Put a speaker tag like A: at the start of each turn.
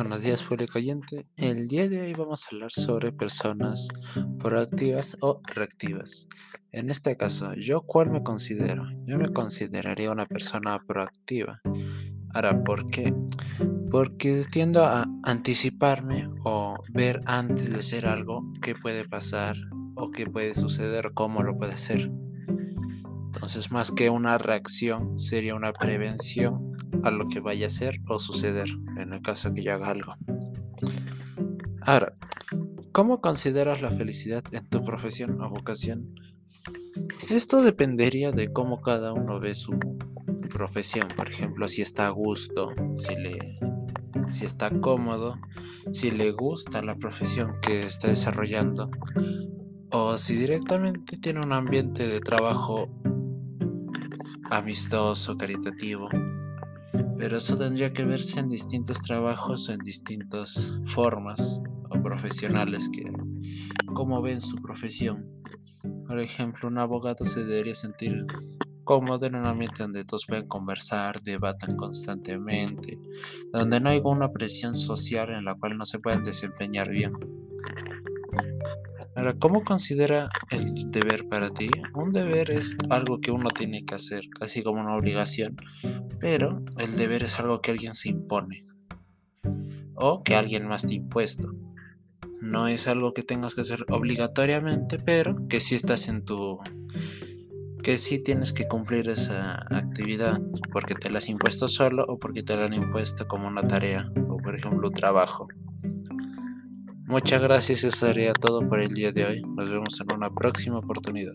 A: Buenos días, público oyente. El día de hoy vamos a hablar sobre personas proactivas o reactivas. En este caso, ¿yo cuál me considero? Yo me consideraría una persona proactiva. Ahora, ¿por qué? Porque tiendo a anticiparme o ver antes de hacer algo qué puede pasar o qué puede suceder, cómo lo puede hacer. Entonces, más que una reacción, sería una prevención a lo que vaya a ser o suceder en el caso que yo haga algo. Ahora, ¿cómo consideras la felicidad en tu profesión o vocación? Esto dependería de cómo cada uno ve su profesión. Por ejemplo, si está a gusto, si le si está cómodo, si le gusta la profesión que está desarrollando o si directamente tiene un ambiente de trabajo amistoso, caritativo. Pero eso tendría que verse en distintos trabajos o en distintas formas o profesionales que cómo ven su profesión. Por ejemplo, un abogado se debería sentir cómodo en un ambiente donde todos pueden conversar, debatan constantemente, donde no hay una presión social en la cual no se pueden desempeñar bien. Ahora, ¿cómo considera el deber para ti? Un deber es algo que uno tiene que hacer, casi como una obligación, pero el deber es algo que alguien se impone o que alguien más te ha impuesto. No es algo que tengas que hacer obligatoriamente, pero que sí estás en tu que sí tienes que cumplir esa actividad porque te la has impuesto solo o porque te la han impuesto como una tarea o por ejemplo un trabajo. Muchas gracias, eso sería todo por el día de hoy. Nos vemos en una próxima oportunidad.